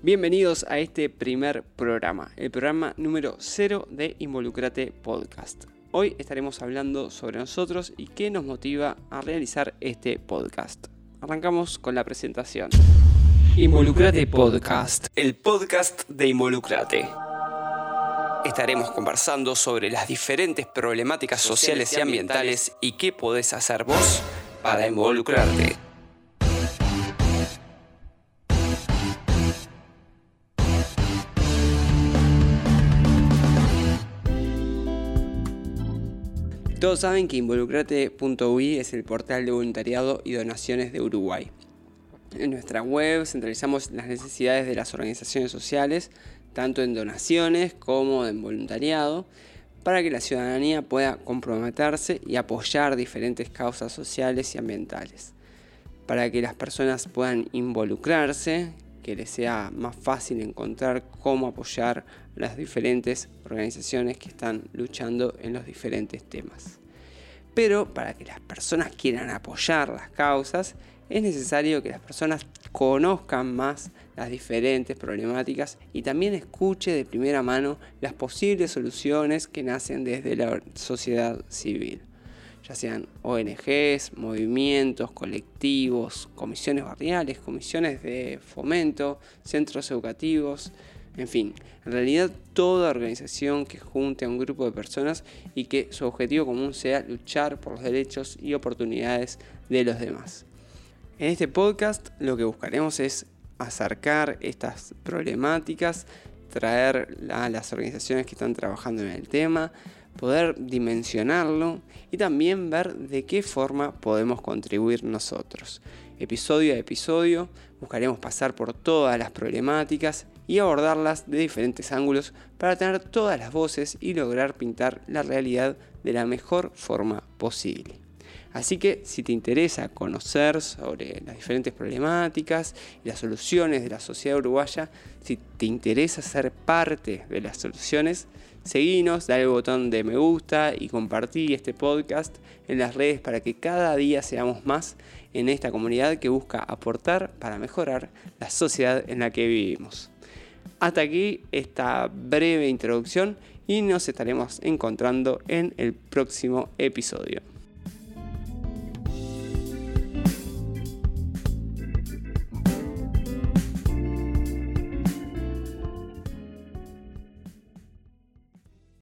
Bienvenidos a este primer programa, el programa número 0 de Involucrate Podcast. Hoy estaremos hablando sobre nosotros y qué nos motiva a realizar este podcast. Arrancamos con la presentación. Involucrate Podcast, el podcast de Involucrate. Estaremos conversando sobre las diferentes problemáticas sociales y ambientales y qué podés hacer vos para involucrarte. Todos saben que involucrate.ui es el portal de voluntariado y donaciones de Uruguay. En nuestra web centralizamos las necesidades de las organizaciones sociales, tanto en donaciones como en voluntariado, para que la ciudadanía pueda comprometerse y apoyar diferentes causas sociales y ambientales, para que las personas puedan involucrarse, que les sea más fácil encontrar cómo apoyar las diferentes organizaciones que están luchando en los diferentes temas. Pero para que las personas quieran apoyar las causas, es necesario que las personas conozcan más las diferentes problemáticas y también escuche de primera mano las posibles soluciones que nacen desde la sociedad civil ya sean ONGs, movimientos, colectivos, comisiones barriales, comisiones de fomento, centros educativos, en fin, en realidad toda organización que junte a un grupo de personas y que su objetivo común sea luchar por los derechos y oportunidades de los demás. En este podcast lo que buscaremos es acercar estas problemáticas, traer a las organizaciones que están trabajando en el tema, poder dimensionarlo y también ver de qué forma podemos contribuir nosotros. Episodio a episodio buscaremos pasar por todas las problemáticas y abordarlas de diferentes ángulos para tener todas las voces y lograr pintar la realidad de la mejor forma posible. Así que si te interesa conocer sobre las diferentes problemáticas y las soluciones de la sociedad uruguaya, si te interesa ser parte de las soluciones, seguinos, dale el botón de me gusta y compartí este podcast en las redes para que cada día seamos más en esta comunidad que busca aportar para mejorar la sociedad en la que vivimos. Hasta aquí esta breve introducción y nos estaremos encontrando en el próximo episodio.